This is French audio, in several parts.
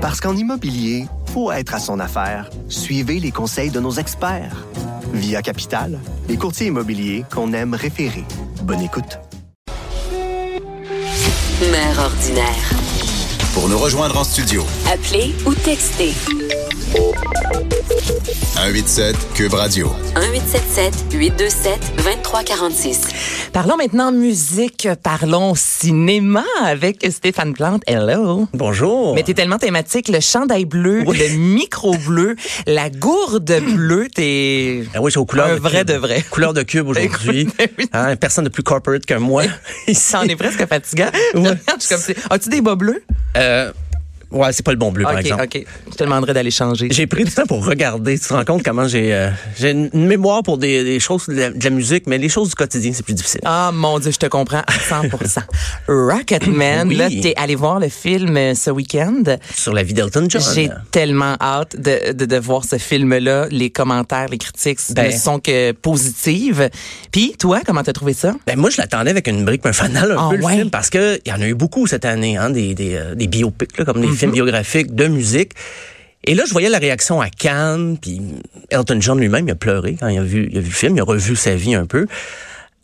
Parce qu'en immobilier, faut être à son affaire. Suivez les conseils de nos experts. Via Capital, les courtiers immobiliers qu'on aime référer. Bonne écoute. Mère ordinaire. Pour nous rejoindre en studio, Appelez ou textez 187 Cube Radio. 1877 827 2346. Parlons maintenant musique, parlons cinéma avec Stéphane Plante. Hello. Bonjour. Mais t'es tellement thématique, le chandail bleu, Oui. le micro bleu, la gourde bleue, t'es Ah oui, j'ai aux couleurs un de vrai cube. de vrai. Couleur de cube aujourd'hui. Oui. Hein, personne de plus corporate que moi. C'en est presque fatigant. Ouais. Je suis comme As-tu des bas bleus? Euh, ouais, c'est pas le bon bleu, par ok, exemple. ok. Je te demanderai d'aller changer. J'ai pris du temps pour regarder. Tu te rends compte comment j'ai euh, j'ai une mémoire pour des, des choses de la, de la musique, mais les choses du quotidien, c'est plus difficile. Ah mon Dieu, je te comprends à 100%. Rocketman, Oui. là, t'es allé voir le film euh, ce week-end. Sur la vie d'Elton John. J'ai tellement hâte de, de, de voir ce film-là. Les commentaires, les critiques Ben. ne sont que positives. Puis, toi, comment t'as trouvé ça? Ben moi, je l'attendais avec une brique, un fanal un Ah peu le film parce que il y en a eu beaucoup cette année, hein, des, des, euh, des biopics, là, comme des Mm-hmm. Films biographiques de musique. Et là, je voyais la réaction à Cannes, puis Elton John lui-même, il a pleuré quand il a vu, il a vu le film, il a revu sa vie un peu.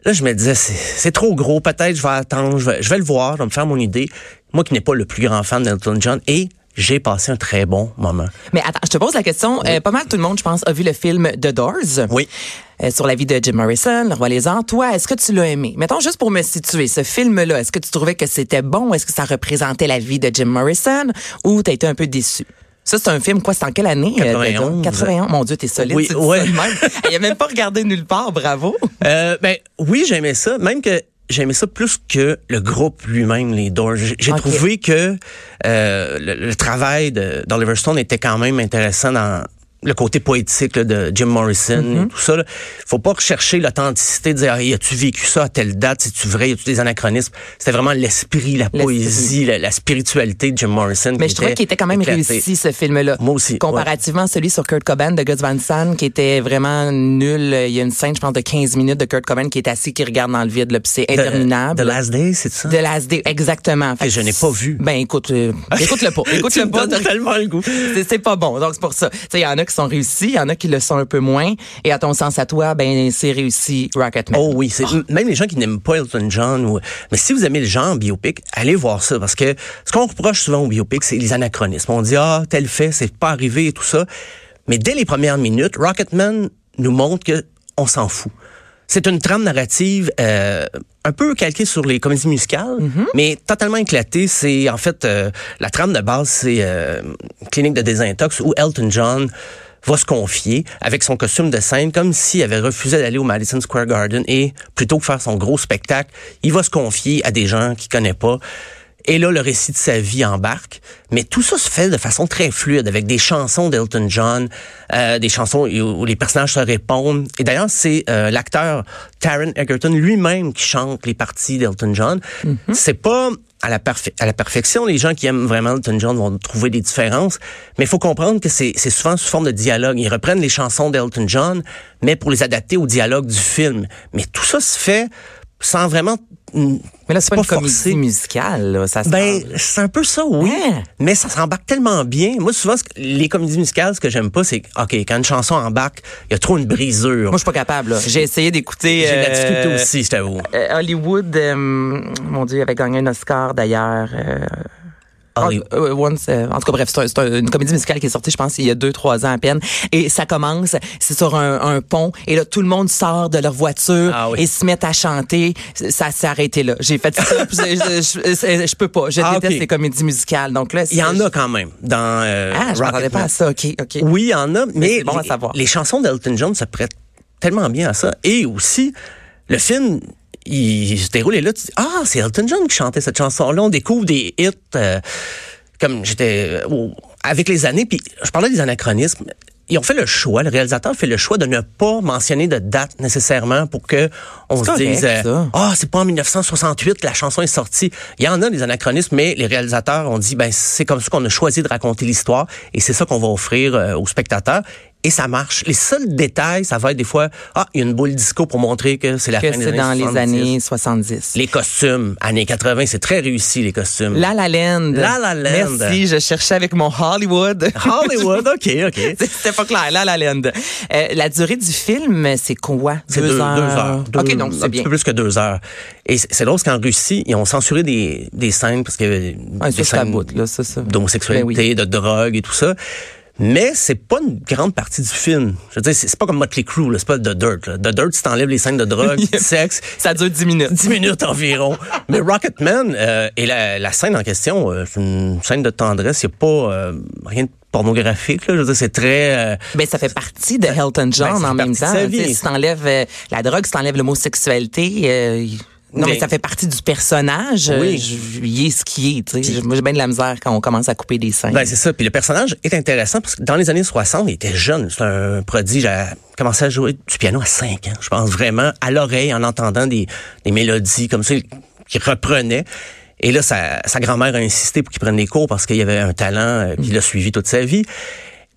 Là, je me disais, c'est trop gros, peut-être je vais attendre, je vais, je vais le voir, je vais me faire mon idée. Moi qui n'ai pas le plus grand fan d'Elton John, et j'ai passé un très bon moment. Mais attends, je te pose la question. Euh, pas mal tout le monde, je pense, a vu le film The Doors. Oui. euh, sur la vie de Jim Morrison, le roi les arts. Toi, est-ce que tu l'as aimé? Mettons juste pour me situer, ce film-là, est-ce que tu trouvais que c'était bon? Est-ce que ça représentait la vie de Jim Morrison? Ou t'as été un peu déçu? Ça, c'est un film, quoi, c'est en quelle année? euh, 91. 81. Mon Dieu, t'es solide. Oui, ouais. Il a même pas regardé nulle part, bravo. Euh, ben oui, j'aimais ça, même que j'aimais ça plus que le groupe lui-même, les Doors. J'ai trouvé que euh, le, le travail d'Oliver Stone était quand même intéressant dans le côté poétique là, de Jim Morrison et tout ça. Là. Faut pas rechercher l'authenticité, de dire ah, as-tu vécu ça à telle date, si tu vrai, y a-tu des anachronismes? C'était vraiment l'esprit, la poésie, la, la spiritualité de Jim Morrison. Mais je trouvais qu'il était quand même éclaté. réussi, ce film-là. Moi aussi, Comparativement à celui sur Kurt Cobain de Gus Van Sant, qui était vraiment nul. Il y a une scène, je pense, de 15 minutes de Kurt Cobain qui est assis, qui regarde dans le vide, là, puis c'est The- interminable. The Last Day, c'est ça? De Last Day, exactement. Fait Que je n'ai pas vu. Ben, écoute, euh, écoute-le pas. Tu Écoute-le me pas. le goût. C'est c'est pas bon. Donc, c'est pour ça. Tu sais, il y en a qui sont réussis, il y en a qui le sont un peu moins. Et à ton sens, à toi, ben, c'est réussi Rocketman. Oh oui, c'est même les gens qui n'aiment pas Elton John ou mais si vous aimez le genre biopic, allez voir ça parce que ce qu'on reproche souvent au biopic, c'est les anachronismes. On dit ah tel fait, c'est pas arrivé et tout ça. Mais dès les premières minutes, Rocketman nous montre que on s'en fout. C'est une trame narrative euh, un peu calquée sur les comédies musicales, mais totalement éclatée. C'est en fait euh, la trame de base, c'est euh, clinique de désintox où Elton John va se confier avec son costume de scène comme s'il avait refusé d'aller au Madison Square Garden et plutôt que faire son gros spectacle, il va se confier à des gens qu'il connaît pas. Et là, le récit de sa vie embarque. Mais tout ça se fait de façon très fluide, avec des chansons d'Elton John, euh, des chansons où les personnages se répondent. Et d'ailleurs, c'est euh, l'acteur Taron Egerton lui-même qui chante les parties d'Elton John. C'est pas à la, à la perfection. Les gens qui aiment vraiment Elton John vont trouver des différences. Mais il faut comprendre que c'est c'est souvent sous forme de dialogue. Ils reprennent les chansons d'Elton John, mais pour les adapter au dialogue du film. Mais tout ça se fait sans vraiment... Mais là, c'est pas, pas une comédie musicale, là. Ça se Ben, c'est un peu ça, oui. Hein? Mais ça s'embarque tellement bien. Moi, souvent, ce que- les comédies musicales, ce que j'aime pas, c'est OK, quand une chanson embarque, il y a trop une brisure. Moi, je suis pas capable. J'ai essayé d'écouter. J'ai de la difficulté euh, aussi, je t'avoue. euh, Hollywood, euh, mon Dieu, avait gagné un Oscar d'ailleurs. Euh, Holly- Ah, euh, once, euh, en tout cas, bref, c'est un- c'est un- une comédie musicale qui est sortie, je pense, il y a deux, trois ans à peine. Et ça commence, c'est sur un, un pont, et là, tout le monde sort de leur voiture Ah oui. et se met à chanter. Ça s'est arrêté là. J'ai fait ça, puis je, je, je- je peux pas. Je Ah, déteste les comédies musicales. Donc là, Il y en a quand même dans euh, Ah, je m'attendais pas à ça. OK, OK. Oui, il y en a, mais, bon à les, savoir. les chansons d'Elton John se prêtent tellement bien à ça. Et aussi, le film, il se déroule et là, tu dis, ah, c'est Elton John qui chantait cette chanson-là. On découvre des hits euh, comme j'étais euh, avec les années. Puis je parlais des anachronismes. Ils ont fait le choix, le réalisateur fait le choix de ne pas mentionner de date nécessairement pour que on se correct, dise euh, ah c'est pas en 1968 que la chanson est sortie. Il y en a des anachronismes, mais les réalisateurs ont dit ben c'est comme ça qu'on a choisi de raconter l'histoire et c'est ça qu'on va offrir euh, aux spectateurs. Et ça marche. Les seuls détails, ça va être des fois, ah, il y a une boule disco pour montrer que c'est la Que fin des années dans 70. les années 70. Les costumes, années 80, c'est très réussi, les costumes. La La Land. La La Land. Merci, je cherchais avec mon Hollywood. Hollywood, OK, OK. C'était pas clair, La La Land. Euh, la durée du film, c'est quoi? C'est deux, deux heures? Deux- OK, donc un c'est petit bien. peu plus que deux heures. Et c'est drôle parce qu'en Russie, ils ont censuré des, des scènes parce que Ouais, des ça, scènes d'homosexualité, Ben oui. de drogue et tout ça. Mais c'est pas une grande partie du film. Je veux dire, c'est pas comme Motley Crue, c'est pas The Dirt. Là. The Dirt, si t'enlèves les scènes de drogue, de sexe, Ça dure 10 minutes. 10 minutes environ. Mais Rocketman euh, et la, la scène en question, euh, c'est une scène de tendresse. Il n'y a pas euh, rien de pornographique. Là. Je veux dire, c'est très... euh, Ben, ça fait partie de Elton John Ben, en même temps. Tu. Si t'enlèves euh, la drogue, si t'enlèves l'homosexualité, euh, non, mais, Mais- ça fait partie du personnage. Euh, Oui. je- Il est ce qu'il est. tu sais. Moi, j'ai bien de la misère quand on commence à couper des scènes. Ben, c'est ça. Puis le personnage est intéressant parce que dans les années 60, il était jeune. C'est un prodige. Il a commencé à jouer du piano à 5 ans. Je pense vraiment à l'oreille en entendant des, des mélodies comme ça qu'il reprenait. Et là, sa, sa grand-mère a insisté pour qu'il prenne des cours parce qu'il y avait un talent, euh, puis il l'a suivi toute sa vie.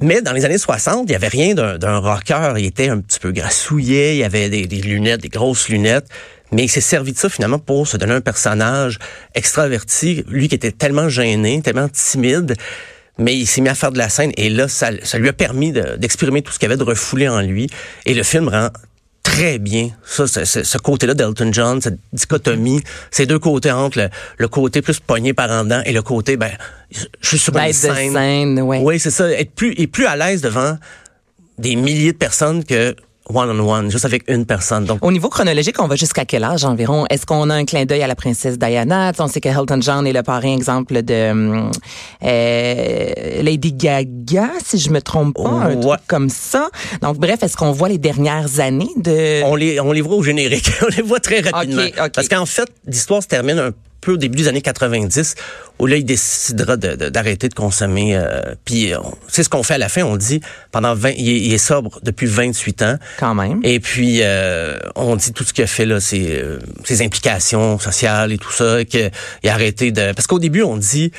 Mais dans les années 60, il y avait rien d'un d'un rocker. Il était un petit peu grassouillet, il avait des, des lunettes, des grosses lunettes. Mais il s'est servi de ça finalement pour se donner un personnage extraverti, lui qui était tellement gêné, tellement timide. Mais il s'est mis à faire de la scène et là, ça, ça lui a permis de- d'exprimer tout ce qu'il y avait de refoulé en lui. Et le film rend très bien ça, ce, ce- ce côté-là d'Elton John, cette dichotomie, ces deux côtés entre le, le côté plus pogné par en dedans et le côté, ben, je je suis sur une Bête de scène. scène, ouais. Oui, c'est ça. Être plus, et plus à l'aise devant des milliers de personnes que one-on-one, juste avec une personne. Donc, Au niveau chronologique, on va jusqu'à quel âge environ? Est-ce qu'on a un clin d'œil à la princesse Diana? Tu sais, On sait que Elton John est le parrain, exemple, de euh, Lady Gaga, si je me trompe pas, un Ouais. truc comme ça. Donc, bref, est-ce qu'on voit les dernières années de... on les, on les voit au générique. on les voit très rapidement. Ok, ok. Parce qu'en fait, l'histoire se termine un peu au début des années 90, où là, il décidera de- de- d'arrêter de, consommer. euh, puis, on- c'est ce qu'on fait à la fin. On dit, pendant 20, il, est, il est sobre depuis 28 ans. Quand même. Et puis, euh, on dit tout ce qu'il a fait, là, ses, euh, ses implications sociales et tout ça, qu'il a arrêté de... Parce qu'au début, on dit,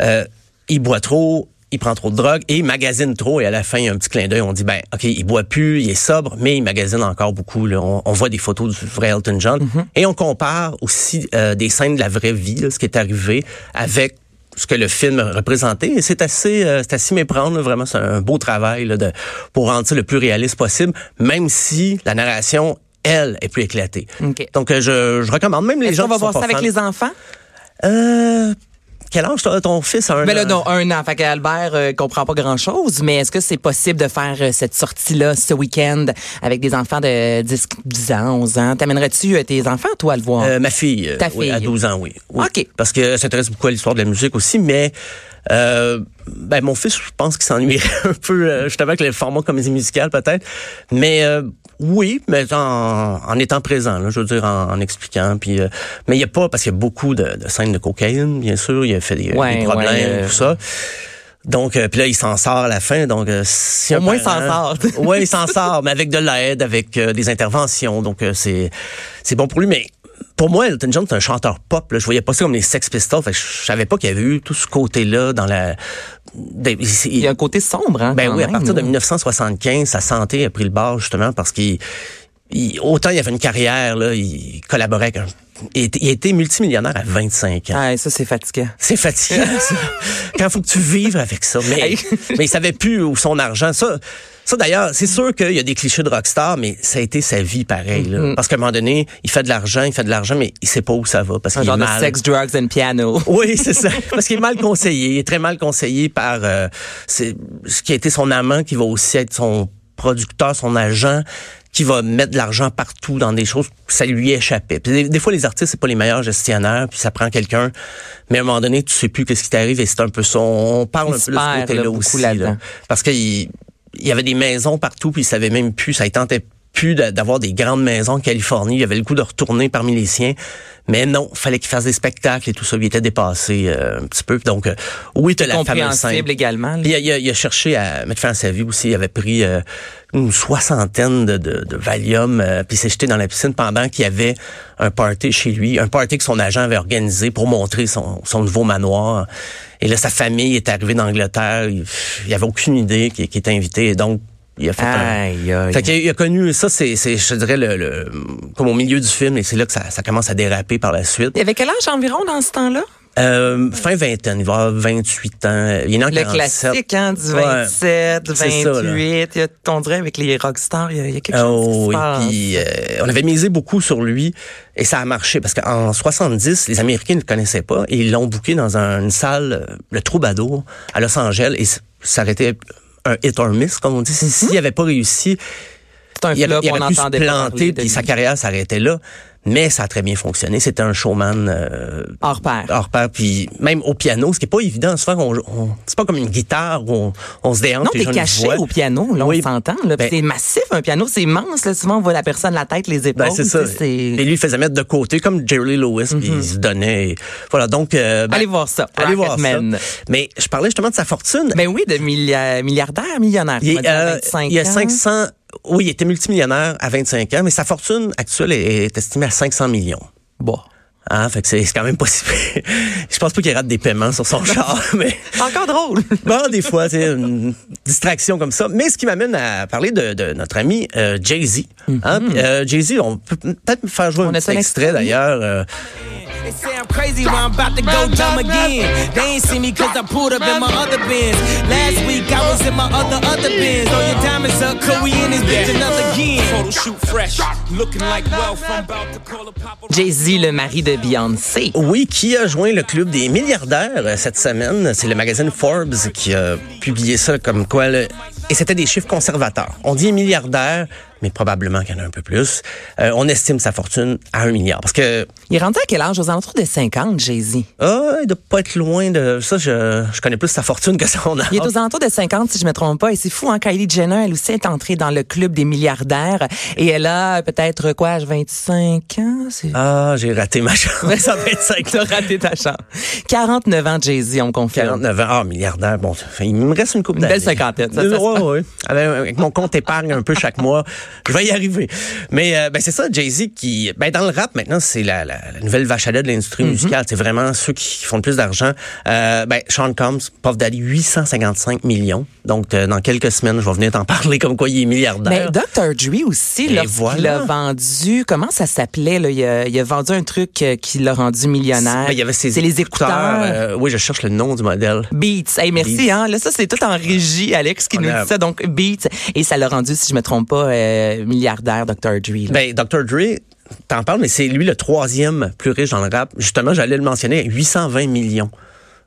euh, il boit trop, il prend trop de drogue et il magasine trop. Et à la fin, il y a un petit clin d'œil. On dit, ben, OK, il boit plus, il est sobre, mais il magasine encore beaucoup. Là. On, on voit des photos du vrai Elton John. Et on compare aussi euh, des scènes de la vraie vie, là, ce qui est arrivé, avec ce que le film représentait. Et c'est assez, euh, c'est assez méprendre, là, vraiment. C'est un beau travail là, de, pour rendre ça le plus réaliste possible, même si la narration, elle, est plus éclatée. OK. Donc, euh, je, je recommande même les gens qu'on va qui sont voir ça pas avec fans. les enfants? Euh, quel âge ton, ton fils a un Ben là, an? non, un an. Fait qu'Albert euh, comprend pas grand-chose, mais est-ce que c'est possible de faire euh, cette sortie-là ce week-end avec des enfants de 10, 10 ans, 11 ans? T'amènerais-tu euh, tes enfants, toi, à le voir? Euh, ma fille, Ta oui, à fille. 12 ans, oui. Oui. OK. Parce qu'elle s'intéresse beaucoup à l'histoire de la musique aussi, mais euh, ben, mon fils, je pense qu'il s'ennuierait un peu, euh, justement, avec le format comédie musicale, peut-être. Mais euh, oui, mais en, en étant présent, là, je veux dire, en, en expliquant. Puis, euh, mais il n'y a pas, parce qu'il y a beaucoup de, de scènes de cocaïne, bien sûr. Il a fait des, Ouais, des problèmes, ouais, euh, tout ça. Donc, euh, puis là, il s'en sort à la fin. Donc, euh, si Au moins, il s'en sort. oui, il s'en sort, mais avec de l'aide, avec euh, des interventions. Donc, euh, c'est c'est bon pour lui. Mais pour moi, Elton John, c'est un chanteur pop. Là. Je voyais pas ça comme les Sex Pistols. Fait je savais pas qu'il y avait eu tout ce côté-là dans la... Il y a un côté sombre, hein? ben oui, à partir de là. 1975, sa santé a pris le bord, justement, parce qu'il... il- autant il avait une carrière, là, il collaborait avec un... Il était, il était multimillionnaire à 25 ans. Ah, ça, c'est fatigant. C'est fatigant, ça. Quand faut que tu vives avec ça. Mais, mais il savait plus où son argent. Ça, ça d'ailleurs, c'est sûr qu'il y a des clichés de rockstar, mais ça a été sa vie pareil. Là. Mm-hmm. Parce qu'à un moment donné, il fait de l'argent, il fait de l'argent, mais il sait pas où ça va. Parce Un qu'il est genre de mal. sex, drugs and piano. Oui, c'est ça. Parce qu'il est mal conseillé. Il est très mal conseillé par euh, ce qui a été son amant, qui va aussi être son producteur, son agent, qui va mettre de l'argent partout dans des choses. Ça lui échappait. Puis des, des fois, les artistes, c'est pas les meilleurs gestionnaires, puis ça prend quelqu'un. Mais à un moment donné, tu sais plus qu'est-ce qui t'arrive et c'est un peu ça. On parle Il un peu de ce côté-là là, aussi. là. Parce qu'il il y avait des maisons partout, puis il savait même plus. Ça tentait plus d'a- d'avoir des grandes maisons en Californie. Il avait le goût de retourner parmi les siens. Mais non, fallait qu'il fasse des spectacles et tout ça. Il était dépassé euh, un petit peu. Donc, euh, oui, tu la fameuse scène. Également. il a, il a- il a cherché à mettre fin à sa vie aussi. Il avait pris euh, une soixantaine de, de, de Valium, euh, puis s'est jeté dans la piscine pendant qu'il y avait un party chez lui, un party que son agent avait organisé pour montrer son, son nouveau manoir. Et là, sa famille est arrivée d'Angleterre. Il, il avait aucune idée qu'il qu'il était invité. Et donc, Il a fait un- Aïe. Fait qu'il a, il a connu ça, c'est, c'est, je dirais, le, le- comme au milieu du film, et c'est là que ça, ça commence à déraper par la suite. Il avait quel âge environ dans ce temps-là? Euh, fin vingtaine, il va avoir 28 ans. Il est en Le 47. classique, hein, du Ouais. 27, C'est ça, là. 28. il y a, on dirait avec les rockstars, il y a, il y a quelque chose Oh, qui se oui, passe. puis euh, on avait misé beaucoup sur lui et ça a marché parce qu'en 70, les Américains ne le connaissaient pas et ils l'ont booké dans un- une salle, euh, le Troubadour, à Los Angeles et ça aurait été un hit or miss, comme on dit. S'il n'avait pas réussi, un il, aurait- il on aurait pu se planter puis sa carrière s'arrêtait là. Mais ça a très bien fonctionné. C'était un showman euh, Hors pair. hors pair, puis même au piano, ce qui est pas évident. Souvent, on, on- c'est pas comme une guitare où on, on se déhante. Non, t'es caché voient. au piano, là, Oui. on s'entend. Ben- c'est massif, un piano, c'est immense. Là, souvent, on voit la personne, la tête, les épaules. Ben, c'est ça. Et lui, il faisait mettre de côté, comme Jerry Lewis, puis il se donnait. et Voilà, donc... euh, ben, Allez voir ça, Allez voir ça. Mais je parlais justement de sa fortune. Ben oui, de millia- milliardaire, millionnaire. il, euh, 25 il y a ans. 500... Oui, il était multimillionnaire à 25 ans, mais sa fortune actuelle est, est estimée à 500 millions. Bon. Ah, fait que c'est quand même pas si pire. Je pense pas qu'il rate des paiements sur son char, mais... Encore drôle. Bon, des fois, c'est une distraction comme ça. Mais ce qui m'amène à parler de, de notre ami euh, Jay-Z. Hein? Puis, euh, Jay-Z, on peut peut-être me faire jouer Mm-hmm. On un petit extrait d'ailleurs. euh, They say I'm crazy when I'm about to go dumb again. They ain't see me cause I pulled up in my other bins. Last week I was in my other, other bins. Throw your diamonds up, cause we in this bitch another again. Photo shoot fresh, looking like wealth. I'm about to call a pop Jay-Z, le mari de Oui, qui a joint le club des milliardaires euh, cette semaine? C'est le magazine Forbes qui a publié ça comme quoi... le- Et c'était des chiffres conservateurs. On dit milliardaire, mais probablement qu'il y en a un peu plus. Euh, on estime sa fortune à un milliard. Parce que, Il est rendu à quel âge? Aux alentours de 50, Jay-Z. ah, il doit pas être loin de... Ça, je, je connais plus sa fortune que son âge. Il est aux alentours de 50, si je me trompe pas. Et c'est fou, hein? Kylie Jenner, elle aussi est entrée dans le club des milliardaires. Et elle a peut-être, quoi, 25 ans? Ah, j'ai raté ma chance. ça va être 5 T'as raté ta chance. 49 ans, Jay-Z, on me confirme. 49 ans. Ah, milliardaire. Bon, il me reste une coupe Une d'années. belle cinquantaine, ça, ça se Ouais, ouais. Avec mon compte épargne un peu chaque mois, je vais y arriver. Mais euh, ben c'est ça, Jay-Z qui, ben dans le rap maintenant, c'est la, la, la nouvelle vache à lait de l'industrie musicale. C'est vraiment ceux qui font le plus d'argent. Euh, ben Sean Combs, Puff Daddy, 855 millions. Donc euh, dans quelques semaines, je vais venir t'en parler comme quoi il est Mais milliardaire. Dr. Dre aussi, voilà. a vendu, comment ça s'appelait, là? Il a, il a vendu un truc qui l'a rendu millionnaire. Ben, il y avait ses C'est les écouteurs. oui, je cherche le nom du modèle. Beats. Hey, merci, Beats. hein? Là, ça, c'est tout en régie, Alex, qui On nous a- dit ça. Donc, Beats. Et ça l'a rendu, si je me trompe pas, euh, milliardaire, Dr. Dre. là. Ben, Dr. Dre, t'en parles, mais c'est lui le troisième plus riche dans le rap. Justement, j'allais le mentionner, 820 millions.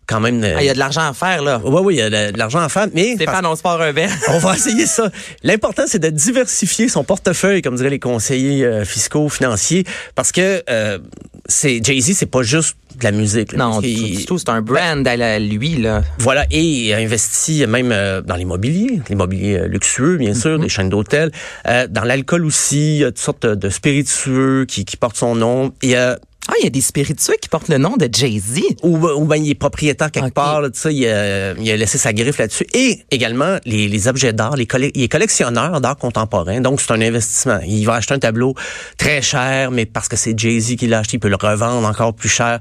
Quand même. euh, Ah, il y a de l'argent à faire, là. Oui, oui, il y a de, l'argent à faire, mais Stéphane, on se part un verre. on va essayer ça. L'important, c'est de diversifier son portefeuille, comme diraient les conseillers euh, fiscaux, financiers, parce que euh, c'est Jay-Z, c'est pas juste de la musique. là. Non, du tout. C'est un brand à lui, là. Voilà, et il a investi même euh, dans l'immobilier, l'immobilier euh, luxueux, bien sûr, des chaînes d'hôtels, euh, dans l'alcool aussi, il y a toutes sortes de, de spiritueux qui, qui portent son nom. Il y a Ah, il y a des spiritueux qui portent le nom de Jay-Z. ou, ou ben il est propriétaire quelque Ok. part, là, tu sais, il, a, il a laissé sa griffe là-dessus. Et également les, les objets d'art, les il est collectionneur d'art contemporain, donc c'est un investissement. Il va acheter un tableau très cher, mais parce que c'est Jay-Z qui l'a acheté, il peut le revendre encore plus cher.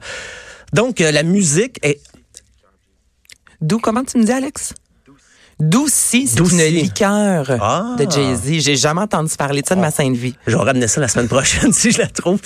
Donc euh, la musique est D'où, comment tu me dis, Alex? Doucy, c'est une liqueur Ah. de Jay-Z. J'ai jamais entendu parler de ça de ma sainte vie. Je vais ramener ça la semaine prochaine si je la trouve.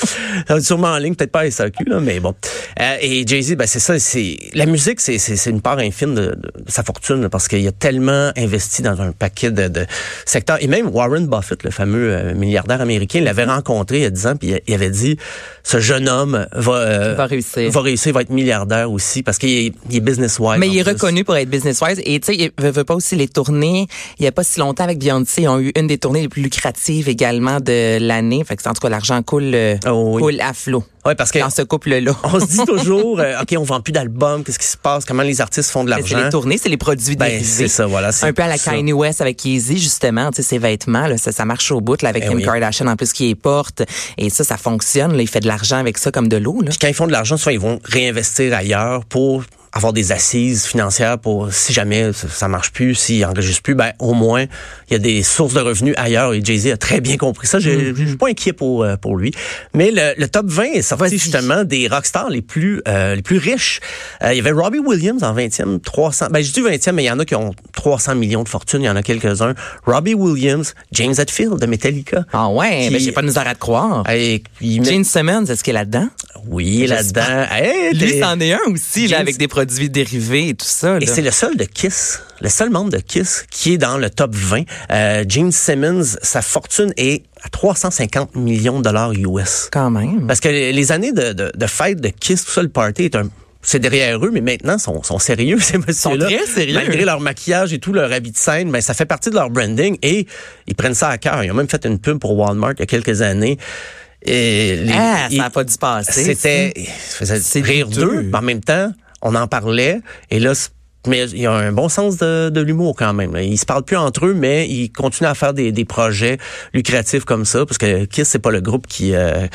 Sûrement en ligne, peut-être pas à SAQ, là, mais bon. Euh, et Jay-Z, ben, c'est ça, c'est la musique, c'est, c'est, c'est une part infime de, sa fortune là, parce qu'il a tellement investi dans un paquet de, de secteurs. Et même Warren Buffett, le fameux euh, milliardaire américain, l'avait rencontré il y a 10 ans, puis il- avait dit ce jeune homme va, euh, Va réussir. va réussir, va être milliardaire aussi parce qu'il est, business-wise. Mais il est plus. reconnu pour être business-wise. Et tu sais, il veut pas aussi les tournées. Il y a pas si longtemps avec Beyoncé, ils ont eu une des tournées les plus lucratives également de l'année. Fait que en tout cas, l'argent coule, euh, Oh oui. coule à flot Ouais, parce que dans ce couple-là. on se dit toujours, euh, OK, on vend plus d'albums, qu'est-ce qui se passe, comment les artistes font de Mais C'est l'argent? les tournées, c'est les produits Ben, dérivés. c'est ça, voilà. c'est Un peu à la. Kanye West avec Yeezy, justement, tu sais, ses vêtements, là, ça, ça marche au bout, là, avec Ben Kim oui. Kardashian, en plus, qui les porte. Et ça, ça fonctionne, là. Il fait de l'argent avec ça comme de l'eau, quand ils font de l'argent, soit ils vont réinvestir ailleurs pour avoir des assises financières pour si jamais ça, marche plus, s'ils enregistrent plus, ben au moins il y a des sources de revenus ailleurs et Jay-Z a très bien compris ça. Je je suis pas inquiet pour euh, pour lui. Mais le, le top 20 est sorti justement des rockstars les plus euh, les plus riches. Euh, il y avait Robbie Williams en 20e, 300. Ben je dis 20e, mais il y en a qui ont 300 millions de fortune. Il y en a quelques-uns. Robbie Williams, James Hetfield de Metallica. Ah ouais, Qui- ben j'ai pas de misère à te croire. Il met- Gene Simmons, est-ce qu'il est là-dedans? oui, là-dedans. Hey, Lui, c'en est un aussi, là, James- avec des produits dérivés et tout ça. Et c'est le seul de Kiss, le seul membre de Kiss qui est dans le top 20. Euh, Gene Simmons, sa fortune est à 350 millions de dollars US. Quand même. Parce que les années de, de, de fête de Kiss, tout ça, le party est un c'est derrière eux, mais maintenant, ils sont, sont sérieux, ces messieurs-là. très sérieux. Malgré leur maquillage et tout, leur habit de scène, mais ça fait partie de leur branding et ils prennent ça à cœur. Ils ont même fait une pub pour Walmart il y a quelques années. Et les- Ah, ça n'a pas dû passer. C'était, ça faisait rire d'eux, mais en même temps, on en parlait. Et là, mais il y a un bon sens de, de l'humour quand même. Ils se parlent plus entre eux, mais ils continuent à faire des, des projets lucratifs comme ça, parce que Kiss c'est pas le groupe qui, euh,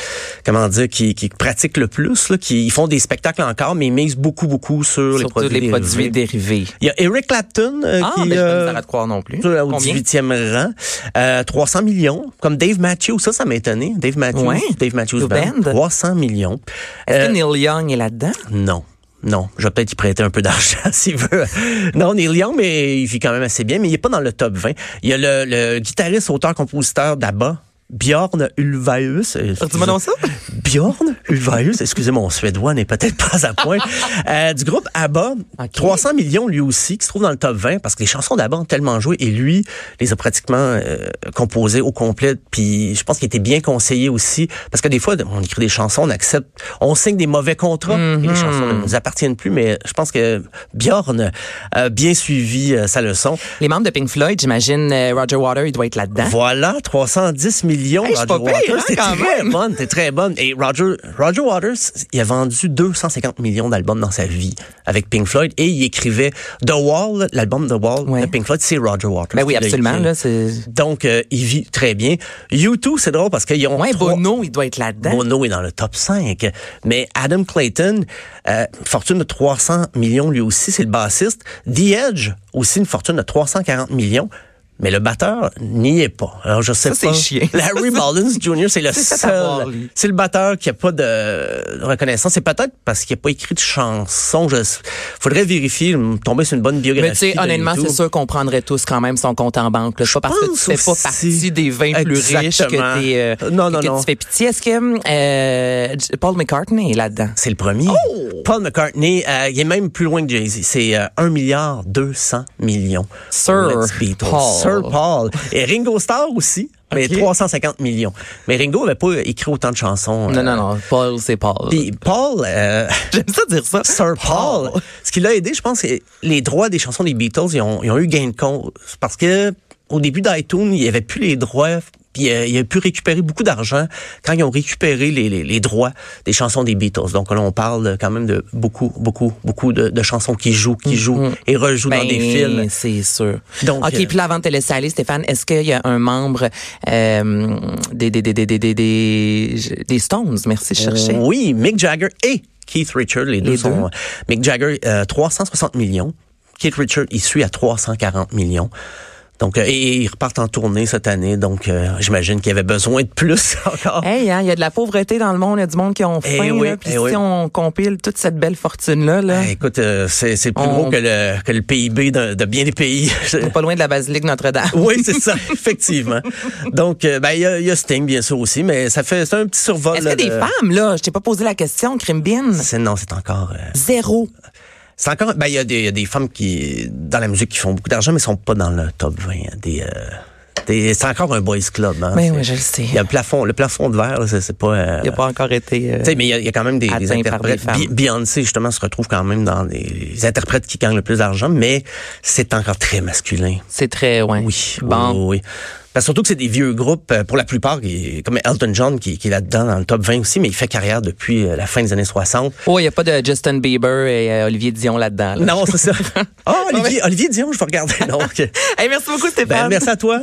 comment dire, qui, qui pratique le plus. Là, qui ils font des spectacles encore, mais ils misent beaucoup beaucoup sur les produits les produits dérivés. dérivés. Il y a Eric Clapton euh, Ah, qui ben, pas de euh, misère à te croire non plus. au Combien? 18e rang, euh, 300 millions, comme Dave Matthews, ça, ça m'a étonné. Dave Matthews, Ouais. Dave Matthews The Band, Band. 300 millions. Est-ce Euh, que Neil Young est là-dedans? non. Non, je vais peut-être y prêter un peu d'argent s'il veut. Non, Neil Young, mais il vit quand même assez bien, mais il est pas dans le top 20. Il y a le, guitariste, auteur, compositeur d'ABBA, Bjorn Ulvaeus. Euh, Dis-moi donc ça? Bjorn Ulvaeus, excusez mon suédois n'est peut-être pas à point, euh, du groupe ABBA, Ok. 300 millions lui aussi, qui se trouve dans le top 20 parce que les chansons d'ABBA ont tellement joué et lui les a pratiquement euh, composées au complet. Puis je pense qu'il était bien conseillé aussi parce que des fois on écrit des chansons, on accepte, on signe des mauvais contrats et les chansons ne nous appartiennent plus. Mais je pense que Bjorn a bien suivi euh, sa leçon. Les membres de Pink Floyd, j'imagine euh, Roger Water, il doit être là-dedans. Voilà, 310 millions. Hey, Roger Waters. hein, T'es très bonne, t'es très bonne. Et Roger, Roger Waters, il a vendu 250 millions d'albums dans sa vie avec Pink Floyd et il écrivait The Wall, l'album The Wall Ouais. de Pink Floyd, c'est Roger Waters. Ben oui, absolument. Là, c'est... Donc, euh, il vit très bien. U2, c'est drôle parce qu'ils ont Ouais, trois- Bono, il doit être là-dedans. Bono est dans le top 5. Mais Adam Clayton, euh, fortune de 300 millions lui aussi, c'est le bassiste. The Edge, aussi une fortune de 340 millions. Mais le batteur n'y est pas. Alors, je sais Ça, pas. chiant. Larry Mullins Jr., c'est le seul. C'est le batteur qui a pas de reconnaissance. C'est peut-être parce qu'il n'a pas écrit de chanson. Je, faudrait vérifier, tomber sur une bonne biographie. Mais tu sais, honnêtement, c'est sûr qu'on prendrait tous quand même son compte en banque. C'est pas parce que tu fais pas partie des 20 plus riches que, t'es, euh, Non, non, que non. tu fais pitié. Est-ce que euh, Paul McCartney est là-dedans? C'est le premier. Oh! Paul McCartney, euh, il est même plus loin que Jay-Z. C'est euh, 1 milliard 200 millions. Sir. Paul. Sir Paul. Et Ringo Starr aussi, mais Ok. 350 millions. Mais Ringo avait pas écrit autant de chansons. Non, euh, non, non. Paul, c'est Paul. Puis Paul, euh, J'aime ça dire ça. Sir Paul, ce qui l'a aidé, je pense, c'est les droits des chansons des Beatles, ils ont, ils ont eu gain de cause. Parce que au début d'iTunes, il n'y avait plus les droits. Puis euh, il a pu récupérer beaucoup d'argent quand ils ont récupéré les, les, les, droits des chansons des Beatles. Donc là, on parle quand même de beaucoup, beaucoup, beaucoup de, chansons qui jouent, qui mm, jouent mm. et rejouent dans des ben, films. C'est sûr. Donc, OK, euh, puis là, avant de te laisser aller, Stéphane, est-ce qu'il y a un membre euh, des, des, des, des, des, des, Stones? Merci, je cherchais. Oui, Mick Jagger et Keith Richard, les deux, sont... Euh, Mick Jagger, euh, 360 millions. Keith Richard, il suit à 340 millions. Donc, euh, et ils repartent en tournée cette année, donc euh, j'imagine qu'il y avait besoin de plus encore. Hey, hein, il y a de la pauvreté dans le monde, il y a du monde qui ont Eh faim. oui, là, puis eh si oui. on compile toute cette belle fortune-là, là, Eh, écoute, euh, c'est c'est plus On- gros que le, que le PIB de, de bien des pays. pas loin de la basilique Notre-Dame. oui, c'est ça, effectivement. Donc, euh, ben il y, a- il y a Sting, bien sûr, aussi, mais ça fait c'est un petit survol. Est-ce qu'il y a là, des de- femmes, là? Je t'ai pas posé la question, Crimbin? C'est- Non, c'est encore... Zéro. C'est encore, ben il y, des- y a des femmes qui dans la musique qui font beaucoup d'argent, mais sont pas dans le top 20. hein. Des, euh, des- c'est encore un boys club. Hein. Ben C'est- oui, je le sais. Il y a le plafond, le plafond de verre, là, c'est, pas. euh, Il n'a pas encore été... euh, tu sais, mais il y, a, il y a quand même des, des des interprètes. Beyoncé, justement, se retrouve quand même dans les interprètes qui gagnent le plus d'argent, mais c'est encore très masculin. C'est très, ouais. Oui, Bon. oui, oui. Parce surtout que c'est des vieux groupes, euh, pour la plupart, comme Elton John, qui, qui est là-dedans, dans le top 20 aussi, mais il fait carrière depuis euh, la fin des années 60. Oh, il n'y a pas de Justin Bieber et euh, Olivier Dion là-dedans. là. Non, c'est ça. Ah, Olivier, Olivier Dion, je vais regarder. Hey, merci beaucoup, Stéphane. ben, merci à toi.